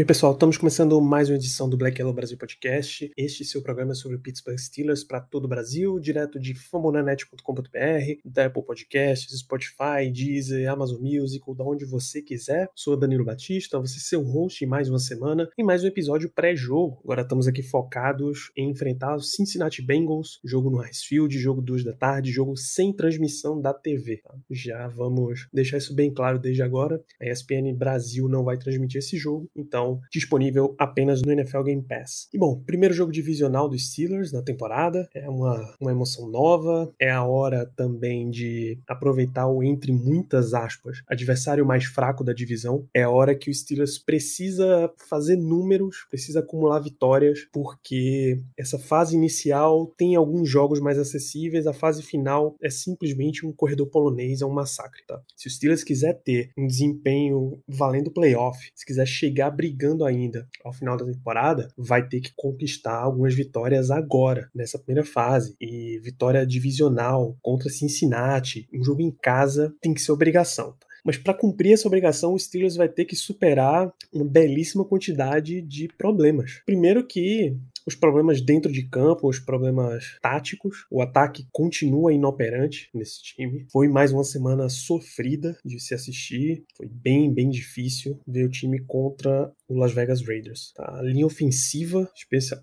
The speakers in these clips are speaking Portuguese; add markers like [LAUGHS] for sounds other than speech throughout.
bem, pessoal, estamos começando mais uma edição do Black Yellow Brasil Podcast. Este seu programa é sobre o Pittsburgh Steelers para todo o Brasil, direto de fambonanet.com.br, da Apple Podcasts, Spotify, Deezer, Amazon Music, ou da onde você quiser. Sou Danilo Batista, você seu host em mais uma semana, em mais um episódio pré-jogo. Agora estamos aqui focados em enfrentar os Cincinnati Bengals, jogo no Ice Field, jogo 2 da tarde, jogo sem transmissão da TV. tá? Já vamos deixar isso bem claro desde agora. A ESPN Brasil não vai transmitir esse jogo, então disponível apenas no NFL Game Pass. E bom, primeiro jogo divisional dos Steelers na temporada, é uma, uma emoção nova, é a hora também de aproveitar o entre muitas aspas, adversário mais fraco da divisão, é a hora que o Steelers precisa fazer números, precisa acumular vitórias, porque essa fase inicial tem alguns jogos mais acessíveis, a fase final é simplesmente um corredor polonês, é um massacre, tá? Se o Steelers quiser ter um desempenho valendo playoff, se quiser chegar brigando ainda ao final da temporada, vai ter que conquistar algumas vitórias agora, nessa primeira fase. E vitória divisional contra Cincinnati, um jogo em casa, tem que ser obrigação. tá? Mas para cumprir essa obrigação, o Steelers vai ter que superar uma belíssima quantidade de problemas. Primeiro que os problemas dentro de campo, os problemas táticos, o ataque continua inoperante nesse time. Foi mais uma semana sofrida de se assistir, foi bem, bem difícil ver o time contra o Las Vegas Raiders. tá? A linha ofensiva,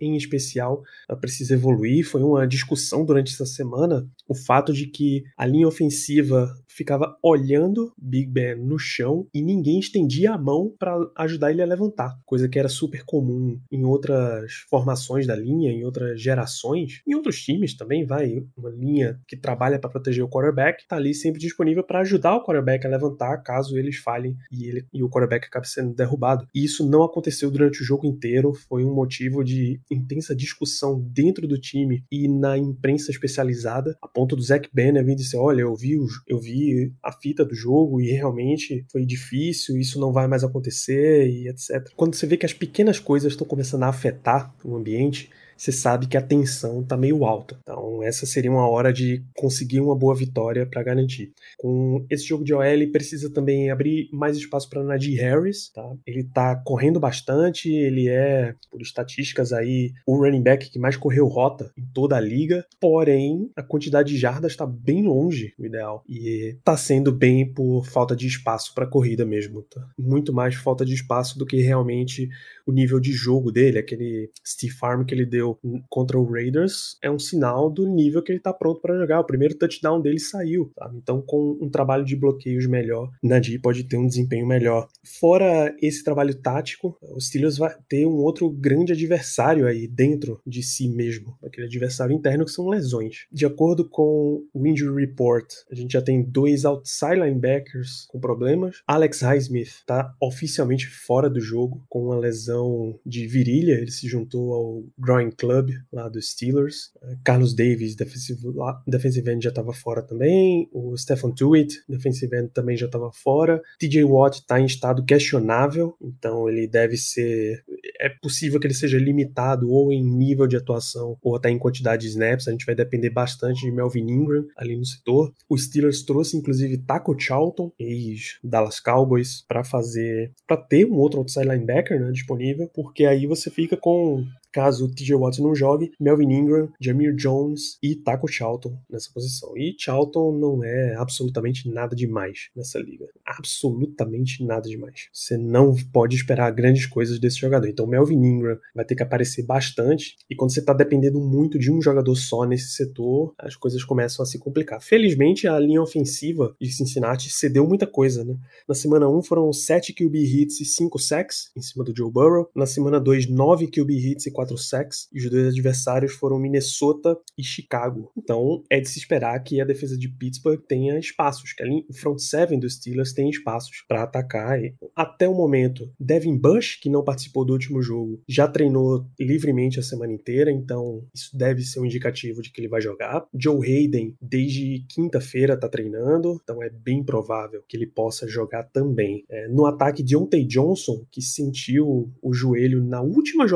em especial, precisa evoluir. Foi uma discussão durante essa semana o fato de que a linha ofensiva ficava olhando Big Ben no chão e ninguém estendia a mão para ajudar ele a levantar, coisa que era super comum em outras formações da linha, em outras gerações, em outros times também vai uma linha que trabalha para proteger o quarterback, tá ali sempre disponível para ajudar o quarterback a levantar caso eles falhem e ele e o quarterback acabe sendo derrubado. E isso não aconteceu durante o jogo inteiro, foi um motivo de intensa discussão dentro do time e na imprensa especializada, a ponto do Zach Banner vir dizer, olha, eu vi, eu vi a fita do jogo e realmente foi difícil, isso não vai mais acontecer e etc. Quando você vê que as pequenas coisas estão começando a afetar o ambiente, você sabe que a tensão tá meio alta. Então, essa seria uma hora de conseguir uma boa vitória para garantir. Com esse jogo de OL, ele precisa também abrir mais espaço para Najee Harris, tá? Ele tá correndo bastante, ele é, por estatísticas aí, o running back que mais correu rota em toda a liga, porém, a quantidade de jardas está bem longe do ideal e tá sendo bem por falta de espaço para corrida mesmo, tá? Muito mais falta de espaço do que realmente o nível de jogo dele, aquele stiff arm que ele deu contra o Raiders, é um sinal do nível que ele tá pronto para jogar. O primeiro touchdown dele saiu? Então, com um trabalho de bloqueios melhor, Najee pode ter um desempenho melhor. Fora esse trabalho tático, o Steelers vai ter um outro grande adversário aí dentro de si mesmo, aquele adversário interno que são lesões. De acordo com o Injury Report, a gente já tem dois outside linebackers com problemas. Alex Highsmith tá oficialmente fora do jogo com uma lesão de virilha, ele se juntou ao Groin Club lá dos Steelers. Eh, Carlos Davis, defensive, la- defensive end, já estava fora também. O Stephen Tuitt, defensive end, também já estava fora. TJ Watt está em estado questionável, então ele deve ser. É possível que ele seja limitado ou em nível de atuação ou até em quantidade de snaps. A gente vai depender bastante de Melvin Ingram ali no setor. O Steelers trouxe inclusive Taco Charlton, ex-Dallas Cowboys, para fazer. para ter um outro outside linebacker né, disponível, porque aí você fica com caso TJ Watt não jogue, Melvin Ingram, Jamir Jones e Taco Charlton nessa posição. E Charlton não é absolutamente nada demais nessa liga. Absolutamente nada demais. Você não pode esperar grandes coisas desse jogador. Então Melvin Ingram vai ter que aparecer bastante. E quando você está dependendo muito de um jogador só nesse setor, as coisas começam a se complicar. Felizmente, a linha ofensiva de Cincinnati cedeu muita coisa, né? Na semana 1 foram 7 QB hits e 5 sacks em cima do Joe Burrow. Na semana 2, 9 QB hits e 4 quatro sacks, e os dois adversários foram Minnesota e Chicago. Então é de se esperar que a defesa de Pittsburgh tenha espaços, que ali, o front seven dos Steelers tem espaços para atacar. Até o momento, Devin Bush, que não participou do último jogo, já treinou livremente a semana inteira, então isso deve ser um indicativo de que ele vai jogar. Joe Hayden, desde quinta-feira, tá treinando, então é bem provável que ele possa jogar também. É, no ataque de Ontay Johnson, que sentiu o joelho na última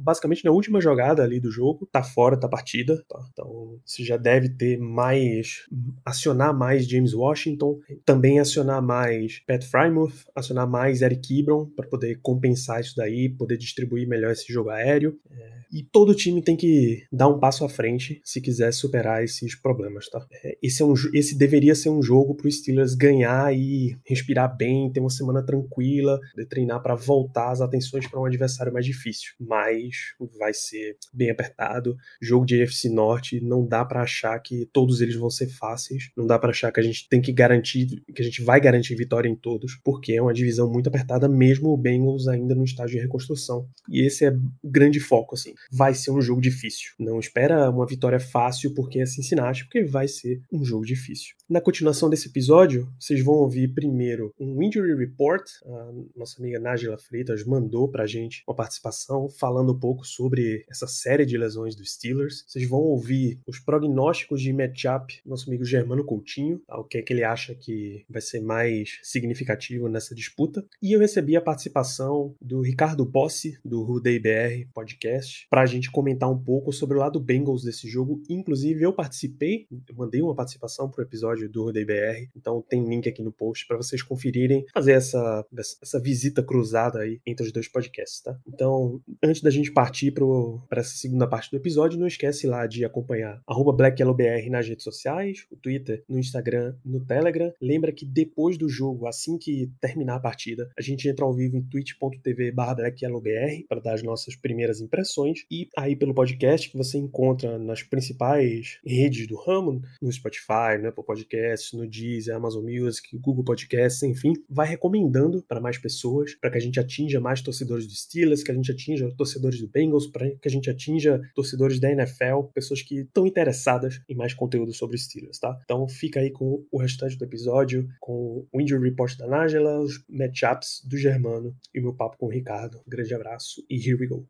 basicamente na última jogada ali do jogo, tá fora da partida, tá? Então, você já deve ter mais acionar mais James Washington, também acionar mais Pat Frymouth, acionar mais Eric Ebron para poder compensar isso daí, poder distribuir melhor esse jogo aéreo. É, e todo time tem que dar um passo à frente se quiser superar esses problemas, tá? É, esse, é um, esse deveria ser um jogo para os Steelers ganhar e respirar bem, ter uma semana tranquila, treinar para voltar as atenções para um adversário mais difícil. Mas vai ser bem apertado. Jogo de AFC Norte, não dá para achar que todos eles vão ser fáceis. Não dá para achar que a gente tem que garantir, que a gente vai garantir vitória em todos, porque é uma divisão muito apertada, mesmo o Bengals ainda no estágio de reconstrução. E esse é o grande foco, assim vai ser um jogo difícil. Não espera uma vitória fácil porque é Cincinnati, porque vai ser um jogo difícil. Na continuação desse episódio, vocês vão ouvir primeiro um injury report. A nossa amiga Nájila Freitas mandou pra gente uma participação falando pouco sobre essa série de lesões dos Steelers. Vocês vão ouvir os prognósticos de matchup nosso amigo Germano Coutinho, tá? o que é que ele acha que vai ser mais significativo nessa disputa. E eu recebi a participação do Ricardo Bossi, do Rudei BR Podcast, para a gente comentar um pouco sobre o lado Bengals desse jogo. Inclusive, eu participei, eu mandei uma participação pro episódio do Rodei BR, então tem link aqui no post para vocês conferirem, fazer essa, essa visita cruzada aí entre os dois podcasts, tá? Então, antes da gente partir para essa segunda parte do episódio, não esquece lá de acompanhar BlackYellowBR nas redes sociais, no Twitter, no Instagram, no Telegram. Lembra que depois do jogo, assim que terminar a partida, a gente entra ao vivo em twitch.tv BlackYellowBR para dar as nossas primeiras impressões e aí pelo podcast que você encontra nas principais redes do ramo, no Spotify, no Apple Podcasts, no Deezer, Amazon Music, Google Podcasts, enfim, vai recomendando para mais pessoas, para que a gente atinja mais torcedores do Steelers, que a gente atinja torcedores do Bengals, para que a gente atinja torcedores da NFL, pessoas que estão interessadas em mais conteúdo sobre Steelers, tá? Então fica aí com o restante do episódio, com o Injury Report da Nájela, os matchups do Germano e meu papo com o Ricardo. Um grande abraço e here we go.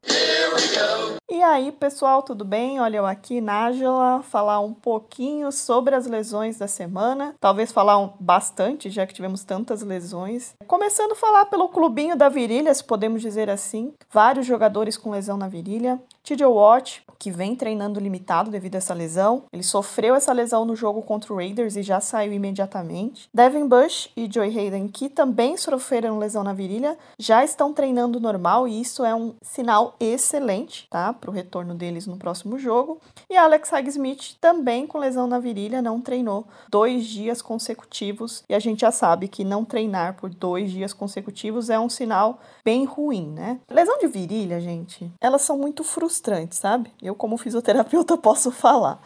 E aí, pessoal, tudo bem? Olha eu aqui, Nájila, falar um pouquinho sobre as lesões da semana. Talvez falar um, bastante, já que tivemos tantas lesões. Começando a falar pelo clubinho da virilha, se podemos dizer assim. Vários jogadores com lesão na virilha. TJ Watt, que vem treinando limitado devido a essa lesão. Ele sofreu essa lesão no jogo contra o Raiders e já saiu imediatamente. Devin Bush e Joey Hayden, que também sofreram lesão na virilha, já estão treinando normal e isso é um sinal excelente, tá? Para o retorno deles no próximo jogo. E Alex Highsmith, também com lesão na virilha, não treinou dois dias consecutivos. E a gente já sabe que não treinar por dois dias consecutivos é um sinal bem ruim, né? Lesão de virilha, gente, elas são muito frustrantes, sabe? Eu, como fisioterapeuta, [LAUGHS] posso falar.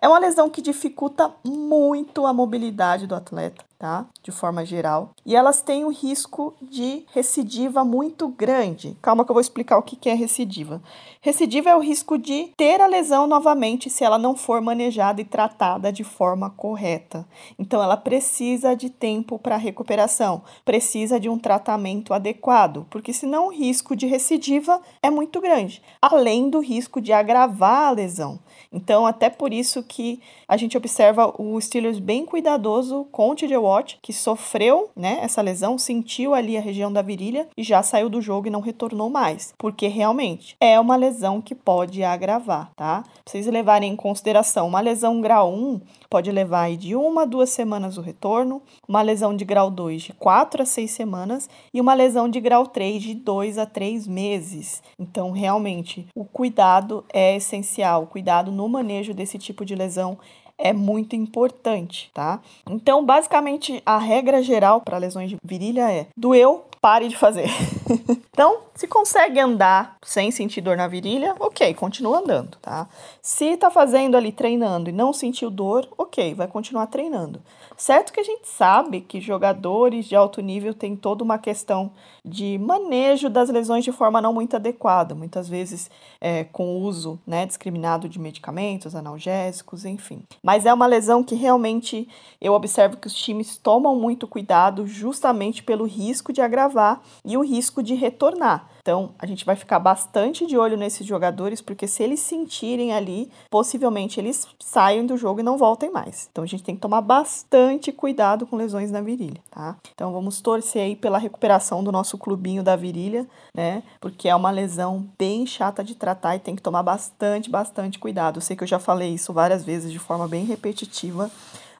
É uma lesão que dificulta muito a mobilidade do atleta tá? De forma geral. E elas têm um risco de recidiva muito grande. Calma que eu vou explicar o que é recidiva. Recidiva é o risco de ter a lesão novamente se ela não for manejada e tratada de forma correta. Então ela precisa de tempo para recuperação, precisa de um tratamento adequado, porque senão o risco de recidiva é muito grande, além do risco de agravar a lesão. Então, até por isso que a gente observa o Steelers bem cuidadoso com o TJ Watt, que sofreu né, essa lesão, sentiu ali a região da virilha e já saiu do jogo e não retornou mais. Porque realmente é uma lesão que pode agravar, tá? Pra vocês levarem em consideração, uma lesão grau 1 pode levar aí de uma a duas semanas o retorno, uma lesão de grau 2 de 4 a 6 semanas e uma lesão de grau 3 de 2 a 3 meses. Então, realmente, o cuidado é essencial, o cuidado no manejo desse tipo de lesão é muito importante, tá? Então, basicamente, a regra geral para lesões de virilha é: doeu, pare de fazer. [LAUGHS] então, se consegue andar sem sentir dor na virilha, ok, continua andando, tá? Se tá fazendo ali treinando e não sentiu dor, ok, vai continuar treinando. Certo que a gente sabe que jogadores de alto nível têm toda uma questão de manejo das lesões de forma não muito adequada, muitas vezes é, com uso né, discriminado de medicamentos, analgésicos, enfim. Mas é uma lesão que realmente eu observo que os times tomam muito cuidado justamente pelo risco de agravar e o risco de retornar. Então, a gente vai ficar bastante de olho nesses jogadores, porque se eles sentirem ali, possivelmente eles saiam do jogo e não voltem mais. Então, a gente tem que tomar bastante cuidado com lesões na virilha, tá? Então, vamos torcer aí pela recuperação do nosso clubinho da virilha, né? Porque é uma lesão bem chata de tratar e tem que tomar bastante, bastante cuidado. Eu sei que eu já falei isso várias vezes de forma bem repetitiva,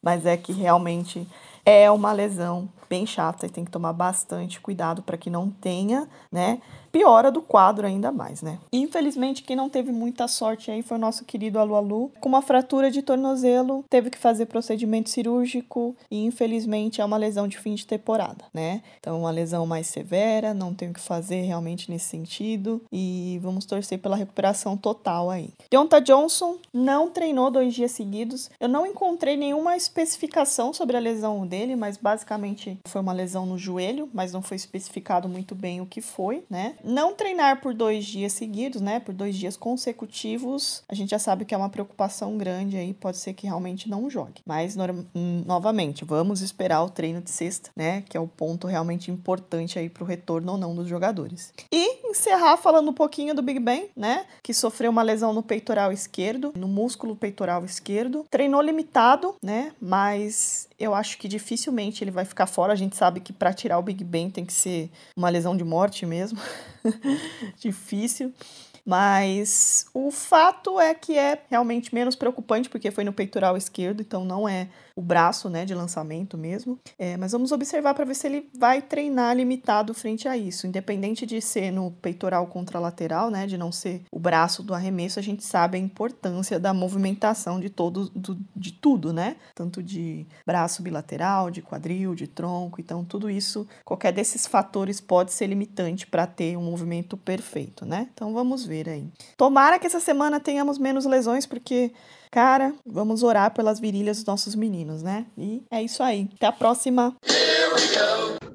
mas é que realmente é uma lesão bem chata e tem que tomar bastante cuidado para que não tenha, né, piora do quadro ainda mais, né? Infelizmente, quem não teve muita sorte aí foi o nosso querido Alu Alu, com uma fratura de tornozelo, teve que fazer procedimento cirúrgico e infelizmente é uma lesão de fim de temporada, né? Então, uma lesão mais severa, não tem o que fazer realmente nesse sentido e vamos torcer pela recuperação total aí. Deonta Johnson não treinou dois dias seguidos. Eu não encontrei nenhuma especificação sobre a lesão dele, mas basicamente foi uma lesão no joelho, mas não foi especificado muito bem o que foi, né? Não treinar por dois dias seguidos, né? Por dois dias consecutivos, a gente já sabe que é uma preocupação grande aí, pode ser que realmente não jogue. Mas, hum, novamente, vamos esperar o treino de sexta, né? Que é o ponto realmente importante aí pro retorno ou não dos jogadores. E encerrar falando um pouquinho do Big Ben, né? Que sofreu uma lesão no peitoral esquerdo, no músculo peitoral esquerdo. Treinou limitado, né? Mas eu acho que dificilmente ele vai ficar fora. A gente sabe que para tirar o Big Ben tem que ser uma lesão de morte mesmo. [LAUGHS] Difícil. Mas o fato é que é realmente menos preocupante, porque foi no peitoral esquerdo, então não é o braço né, de lançamento mesmo. É, mas vamos observar para ver se ele vai treinar limitado frente a isso. Independente de ser no peitoral contralateral, né, de não ser o braço do arremesso, a gente sabe a importância da movimentação de todo, do, de tudo, né? Tanto de braço bilateral, de quadril, de tronco. Então, tudo isso, qualquer desses fatores pode ser limitante para ter um movimento perfeito, né? Então, vamos ver aí. Tomara que essa semana tenhamos menos lesões, porque Cara, vamos orar pelas virilhas dos nossos meninos, né? E é isso aí. Até a próxima.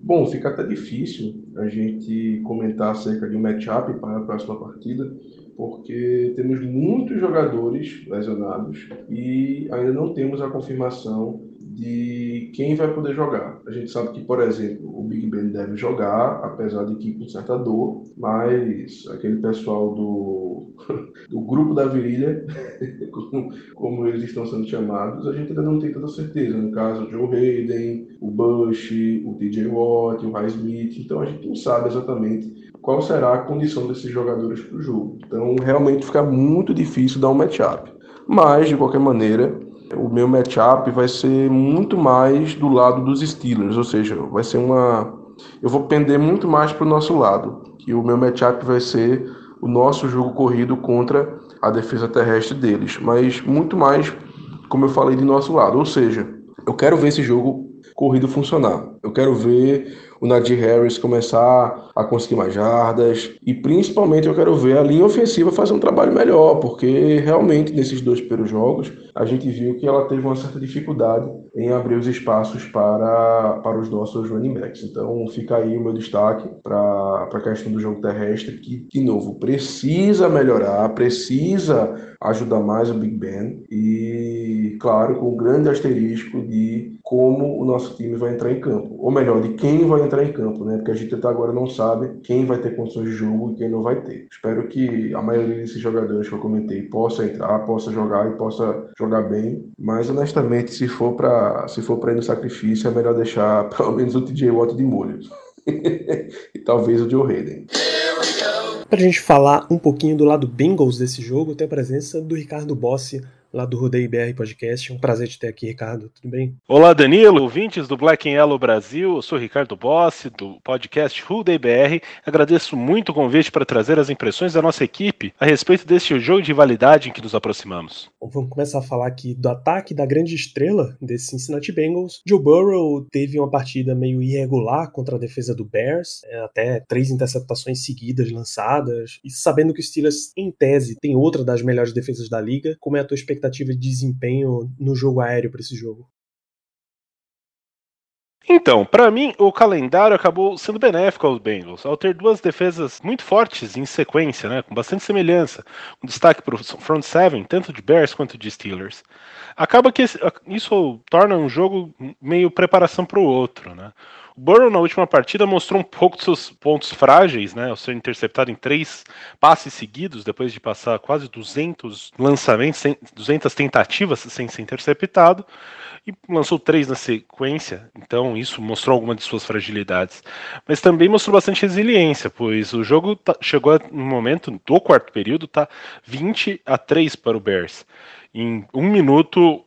Bom, fica até difícil a gente comentar acerca de um matchup para a próxima partida, porque temos muitos jogadores lesionados e ainda não temos a confirmação de quem vai poder jogar. A gente sabe que, por exemplo, o Big Ben deve jogar, apesar de que com certa dor, mas aquele pessoal do, [LAUGHS] do grupo da virilha, [LAUGHS] como, como, eles estão sendo chamados, a gente ainda não tem toda certeza. No caso, o Joe Hayden, o Bush, o TJ Watt, o High Smith, então a gente não sabe exatamente qual será a condição desses jogadores para o jogo. Então, realmente fica muito difícil dar um matchup. Mas, de qualquer maneira, o meu matchup vai ser muito mais do lado dos Steelers, ou seja, vai ser uma. Eu vou pender muito mais para o nosso lado, que o meu matchup vai ser o nosso jogo corrido contra a defesa terrestre deles, mas muito mais, como eu falei, de nosso lado, ou seja, eu quero ver esse jogo corrido funcionar. Eu quero ver o Nadir Harris começar a conseguir mais jardas. E principalmente eu quero ver a linha ofensiva fazer um trabalho melhor, porque realmente nesses dois primeiros jogos a gente viu que ela teve uma certa dificuldade em abrir os espaços para, para os nossos running backs. Então fica aí o meu destaque para a questão do jogo terrestre, que, de novo, precisa melhorar, precisa ajudar mais o Big Ben. E, claro, com o grande asterisco de como o nosso time vai entrar em campo, ou melhor, de quem vai entrar em campo, né? Porque a gente até agora não sabe quem vai ter condições de jogo e quem não vai ter. Espero que a maioria desses jogadores que eu comentei possa entrar, possa jogar e possa jogar bem, mas honestamente, se for para se for para ir no sacrifício, é melhor deixar [LAUGHS] pelo menos o TJ Watt de molho. [LAUGHS] e talvez o Joe Hayden. Para a gente falar um pouquinho do lado Bengals desse jogo, tem a presença do Ricardo Bossi lá do Rodeio BR Podcast. É um prazer te ter aqui, Ricardo. Tudo bem? Olá, Danilo, ouvintes do Black and Yellow Brasil. Eu sou Ricardo Bossi, do podcast Rodeio BR. Agradeço muito o convite para trazer as impressões da nossa equipe a respeito deste jogo de rivalidade em que nos aproximamos. Bom, vamos começar a falar aqui do ataque da grande estrela desse Cincinnati Bengals. Joe Burrow teve uma partida meio irregular contra a defesa do Bears, é, até três interceptações seguidas lançadas, e sabendo que o Steelers, em tese, tem outra das melhores defesas da liga, como é a tua expectativa de desempenho no jogo aéreo para esse jogo? Então, para mim, o calendário acabou sendo benéfico aos Bengals, ao ter duas defesas muito fortes em sequência, né, com bastante semelhança, um destaque para o front seven, tanto de Bears quanto de Steelers. Acaba que isso torna um jogo meio preparação para o outro, né? O Burrow na última partida mostrou um pouco dos seus pontos frágeis, né? Ao ser interceptado em três passes seguidos, depois de passar quase 200 lançamentos, 200 tentativas sem ser interceptado, e lançou três na sequência, então isso mostrou alguma de suas fragilidades. Mas também mostrou bastante resiliência, pois o jogo tá, chegou no momento do quarto período, tá 20 a 3 para o Bears em um minuto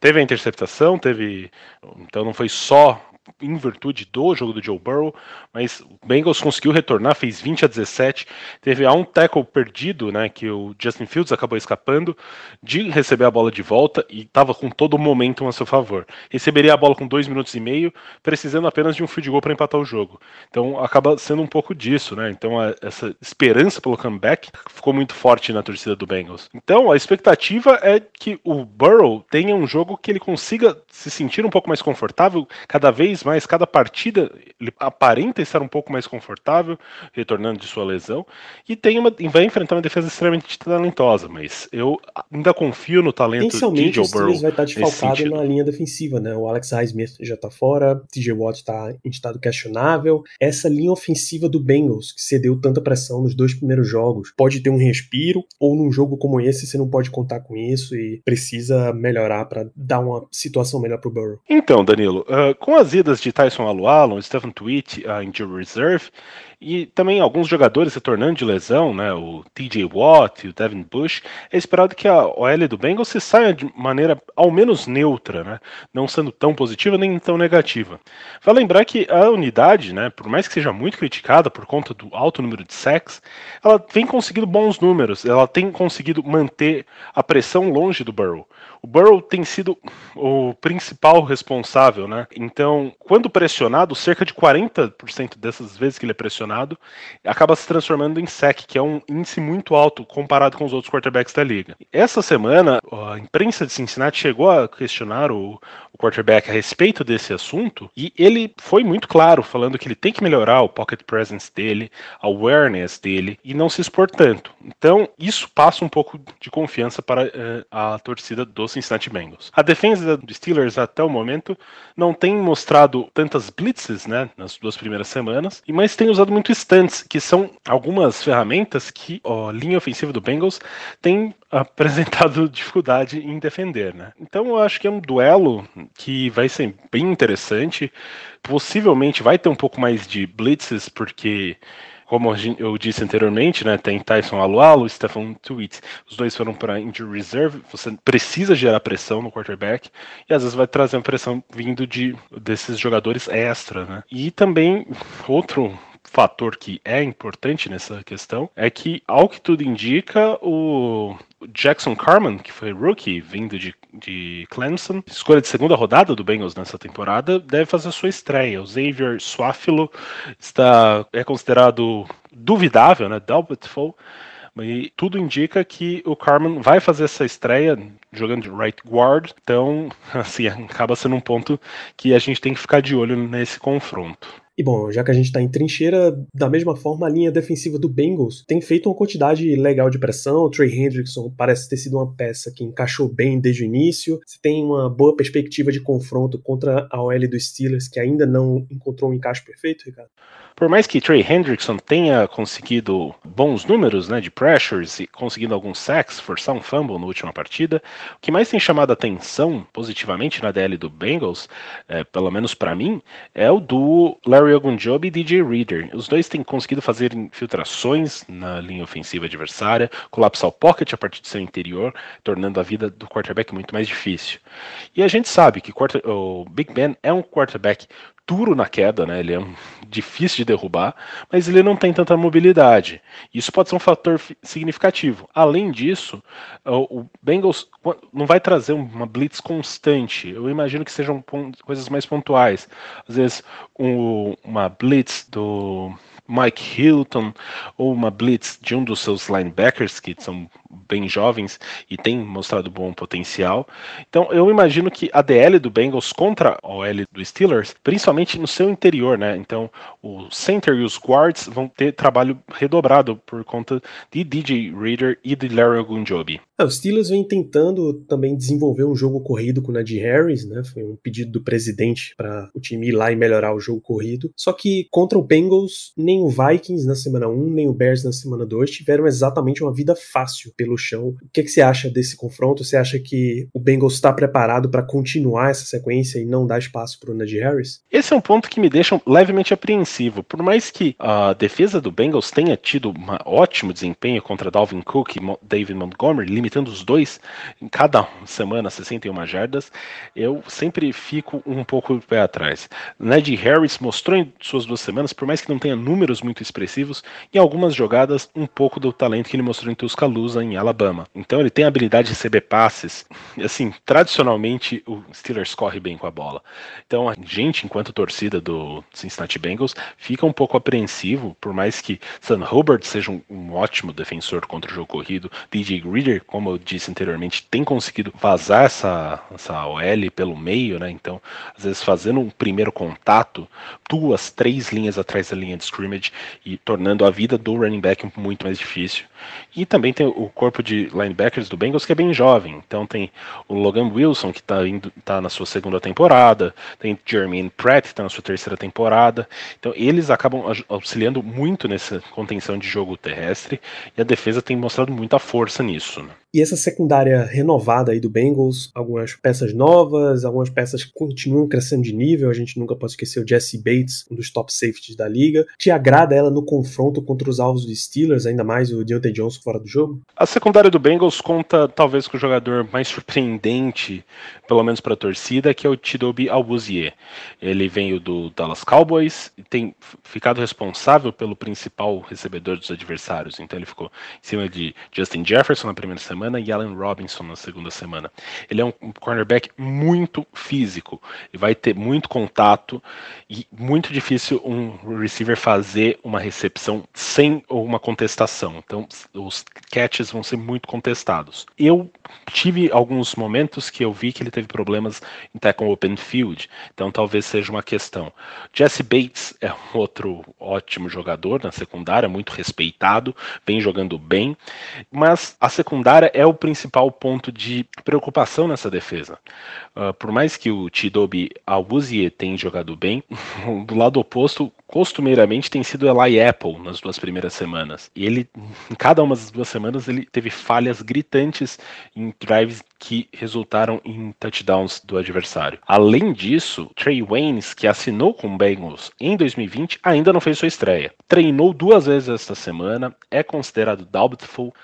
teve a interceptação, teve. Então não foi só em virtude do jogo do Joe Burrow, mas o Bengals conseguiu retornar, fez 20 a 17, teve um tackle perdido, né, que o Justin Fields acabou escapando de receber a bola de volta e estava com todo o momentum a seu favor. Receberia a bola com dois minutos e meio, precisando apenas de um field goal para empatar o jogo. Então acaba sendo um pouco disso, né? Então a, essa esperança pelo comeback ficou muito forte na torcida do Bengals. Então a expectativa é que o Burrow tenha um jogo que ele consiga se sentir um pouco mais confortável cada vez mais, cada partida ele aparenta estar um pouco mais confortável, retornando de sua lesão, e tem uma, vai enfrentar uma defesa extremamente talentosa, mas eu ainda confio no talento de Joe Burrow. vai estar desfalcado na linha defensiva, né? O Alex Highsmith já está fora, TJ Watt está em estado questionável. Essa linha ofensiva do Bengals, que cedeu tanta pressão nos dois primeiros jogos, pode ter um respiro, ou num jogo como esse você não pode contar com isso e precisa melhorar para dar uma situação melhor para o Burrow. Então, Danilo, uh, com as de Tyson Alualo, Stephen Tweet, uh, Injury Reserve, e também alguns jogadores retornando de lesão, né, o TJ Watt e o Devin Bush, é esperado que a OL do Bengals se saia de maneira ao menos neutra, né, não sendo tão positiva nem tão negativa. Vale lembrar que a unidade, né, por mais que seja muito criticada por conta do alto número de sacks, ela vem conseguindo bons números, ela tem conseguido manter a pressão longe do Burrow. O Burrow tem sido o principal responsável, né? Então, quando pressionado, cerca de 40% dessas vezes que ele é pressionado, acaba se transformando em sec, que é um índice muito alto comparado com os outros quarterbacks da liga. Essa semana, a imprensa de Cincinnati chegou a questionar o, quarterback a respeito desse assunto, e ele foi muito claro, falando que ele tem que melhorar o pocket presence dele, a awareness dele, e não se expor tanto. Então, isso passa um pouco de confiança para uh, a torcida dos Cincinnati Bengals. A defesa dos Steelers até o momento não tem mostrado tantas blitzes, né, nas duas primeiras semanas, mas tem usado muito stunts, que são algumas ferramentas que a linha ofensiva do Bengals tem [LAUGHS] apresentado dificuldade em defender, né? Então eu acho que é um duelo que vai ser bem interessante. Possivelmente vai ter um pouco mais de blitzes, porque como eu disse anteriormente, né, tem Tyson Alualo, Stephen Tweet, os dois foram para injury reserve, você precisa gerar pressão no quarterback e às vezes vai trazer uma pressão vindo de desses jogadores extra, né? E também outro fator que é importante nessa questão é que, ao que tudo indica, o Jackson Carman, que foi rookie vindo de, de Clemson, escolha de segunda rodada do Bengals nessa temporada, deve fazer sua estreia. O Xavier Swafilo está é considerado duvidável, né, doubtful, e tudo indica que o Carman vai fazer essa estreia jogando de right guard, então [LAUGHS] assim acaba sendo um ponto que a gente tem que ficar de olho nesse confronto. E bom, já que a gente tá em trincheira, da mesma forma a linha defensiva do Bengals tem feito uma quantidade legal de pressão. O Trey Hendrickson parece ter sido uma peça que encaixou bem desde o início. Você tem uma boa perspectiva de confronto contra a OL dos Steelers, que ainda não encontrou um encaixe perfeito, Ricardo? Por mais que Trey Hendrickson tenha conseguido bons números né, de pressures e conseguindo alguns sacks, forçar um fumble na última partida, o que mais tem chamado a atenção positivamente na DL do Bengals, é, pelo menos para mim, é o do Larry Ogunjobi e DJ Reader. Os dois têm conseguido fazer infiltrações na linha ofensiva adversária, colapsar o pocket a partir do seu interior, tornando a vida do quarterback muito mais difícil. E a gente sabe que o Big Ben é um quarterback duro na queda, né? Ele é difícil de derrubar, mas ele não tem tanta mobilidade. Isso pode ser um fator significativo. Além disso, o, o Bengals não vai trazer uma blitz constante. Eu imagino que sejam coisas mais pontuais. Às vezes, um, uma blitz do Mike Hilton ou uma blitz de um dos seus linebackers que são bem jovens e têm mostrado bom potencial. Então eu imagino que a DL do Bengals contra a OL do Steelers, principalmente no seu interior, né? Então o center e os guards vão ter trabalho redobrado por conta de DJ Reader e de Larry Ogunjobi. É, os Steelers vem tentando também desenvolver um jogo corrido com o Najee Harris, né? Foi um pedido do presidente para o time ir lá e melhorar o jogo corrido. Só que contra o Bengals, nem o Vikings na semana 1, nem o Bears na semana 2 tiveram exatamente uma vida fácil pelo chão. O que, que você acha desse confronto? Você acha que o Bengals está preparado para continuar essa sequência e não dar espaço para o Najee Harris? Esse é um ponto que me deixa levemente apreensivo. Por mais que a defesa do Bengals tenha tido um ótimo desempenho contra Dalvin Cook e David Montgomery, limitando os dois em cada semana 61 jardas, eu sempre fico um pouco de pé atrás. Najee Harris mostrou em suas duas semanas, por mais que não tenha números muito expressivos, em algumas jogadas um pouco do talento que ele mostrou em Tuscaloosa em Alabama. Então ele tem a habilidade de receber passes. Assim, tradicionalmente o Steelers corre bem com a bola. Então a gente, enquanto torcida do Cincinnati Bengals, fica um pouco apreensivo, por mais que Sam Hubbard seja um, um ótimo defensor contra o jogo corrido, DJ Reader, como eu disse anteriormente, tem conseguido vazar essa, essa OL pelo meio, né? Então, às vezes fazendo um primeiro contato, duas, três linhas atrás da linha de scrimmage e tornando a vida do running back muito mais difícil. E também tem o corpo de linebackers do Bengals que é bem jovem. Então tem o Logan Wilson, que está tá na sua segunda temporada, tem Jermaine Pratt, que está na sua terceira temporada. Então eles acabam auxiliando muito nessa contenção de jogo terrestre e a defesa tem mostrado muita força nisso. Né? E essa secundária renovada aí do Bengals, algumas peças novas, algumas peças que continuam crescendo de nível, a gente nunca pode esquecer o Jesse Bates, um dos top safeties da liga. Te agrada ela no confronto contra os alvos dos Steelers, ainda mais o Deontay Johnson fora do jogo? A secundária do Bengals conta talvez com o jogador mais surpreendente, pelo menos para a torcida, que é o Tidobi Awuzie. Ele veio do Dallas Cowboys e tem ficado responsável pelo principal recebedor dos adversários. Então ele ficou em cima de Justin Jefferson na primeira semana semana e Allen Robinson na segunda semana. Ele é um cornerback muito físico e vai ter muito contato e muito difícil um receiver fazer uma recepção sem uma contestação. Então os catches vão ser muito contestados. Eu tive alguns momentos que eu vi que ele teve problemas em tackle open field, então talvez seja uma questão. Jesse Bates é um outro ótimo jogador na secundária, muito respeitado, vem jogando bem, mas a secundária é o principal ponto de preocupação nessa defesa. Uh, por mais que o Tidobi Awuzie tenha jogado bem, [LAUGHS] do lado oposto, costumeiramente tem sido Eli Apple nas duas primeiras semanas. E ele, em cada uma das duas semanas, ele teve falhas gritantes em drives que resultaram em touchdowns do adversário. Além disso, Trey Waynes, que assinou com o Bengals em 2020, ainda não fez sua estreia. Treinou duas vezes esta semana, é considerado doubtful,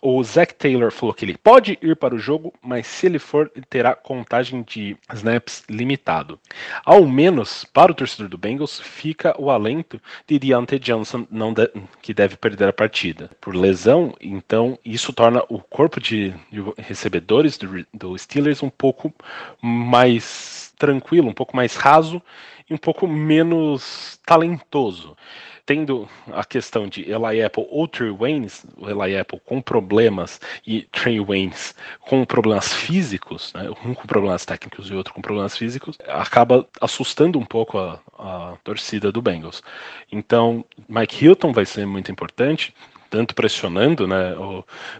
o Zach Taylor falou que ele pode ir para o jogo, mas se ele for, terá contagem de snaps limitado. Ao menos para o torcedor do Bengals, fica o alento de Deontay Johnson, não de, que deve perder a partida. Por lesão, então isso torna o corpo de, de recebedores do, do Steelers um pouco mais tranquilo, um pouco mais raso e um pouco menos talentoso tendo a questão de Eli Apple ou Trey Waynes, o Eli Apple com problemas e Trey Waynes com problemas físicos, né, um com problemas técnicos e outro com problemas físicos, acaba assustando um pouco a, a torcida do Bengals. Então, Mike Hilton vai ser muito importante, tanto pressionando, né,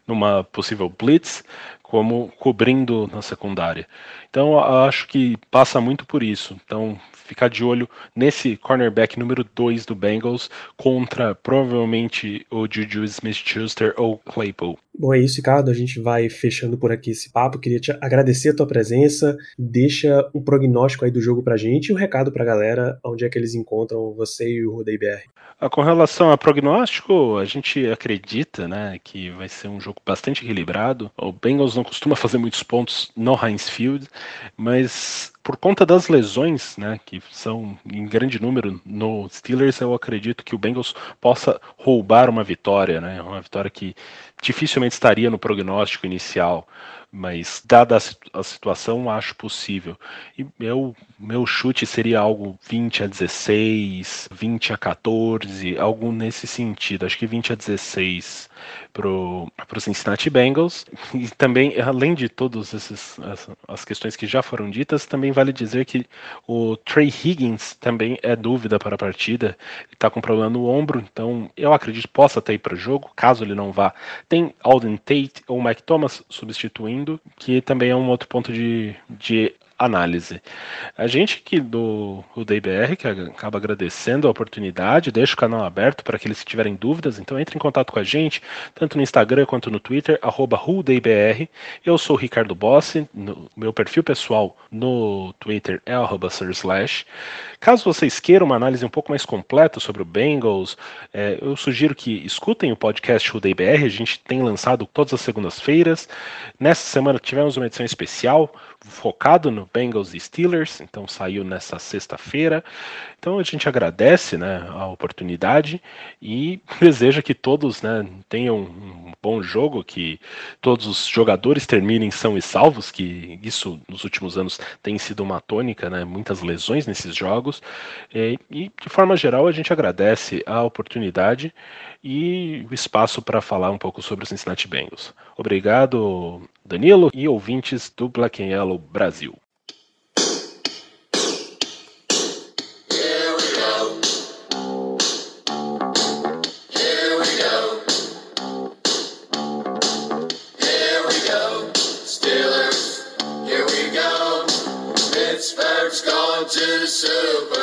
numa possível blitz, como cobrindo na secundária. Então acho que passa muito por isso. Então ficar de olho nesse cornerback número 2 do Bengals contra provavelmente o Juju Smith-Schuster ou Claypool. Bom, é isso, Ricardo. A gente vai fechando por aqui esse papo. Queria te agradecer a tua presença. Deixa um prognóstico aí do jogo pra gente e um recado pra galera onde é que eles encontram você e o Rodei BR. Ah, com relação a prognóstico, a gente acredita né, que vai ser um jogo bastante equilibrado. O Bengals não costuma fazer muitos pontos no Heinz Field, mas por conta das lesões, né, que são em grande número no Steelers, eu acredito que o Bengals possa roubar uma vitória, né, uma vitória que dificilmente estaria no prognóstico inicial mas dada a, situação, acho possível. E meu, meu chute seria algo 20 a 16, 20 a 14, algo nesse sentido. Acho que 20 a 16 para o Cincinnati Bengals. [LAUGHS] E também, além de todas essas as questões que já foram ditas, também vale dizer que o Trey Higgins também é dúvida para a partida. Ele está com problema no ombro, então eu acredito que possa até ir para o jogo, caso ele não vá. Tem Alden Tate ou Mike Thomas substituindo que também é um outro ponto de, de análise. A gente aqui do, DBR, que acaba agradecendo a oportunidade, deixa o canal aberto para aqueles que tiverem dúvidas, então entre em contato com a gente, tanto no Instagram quanto no Twitter, arroba Eu sou o Ricardo Bossi, no, meu perfil pessoal no Twitter é arroba Slash. Caso vocês queiram uma análise um pouco mais completa sobre o Bengals, é, eu sugiro que escutem o podcast RudeBR, a gente tem lançado todas as segundas-feiras. Nessa semana tivemos uma edição especial focado no Bengals e Steelers, então saiu nessa sexta-feira. Então a gente agradece né, a oportunidade e [LAUGHS] deseja que todos né, tenham um bom jogo, que todos os jogadores terminem são e salvos, que isso nos últimos anos tem sido uma tônica, né, muitas lesões nesses jogos. E, e de forma geral a gente agradece a oportunidade e o espaço para falar um pouco sobre o Cincinnati Bengals. Obrigado, Danilo e ouvintes do Black Yellow Brasil. Super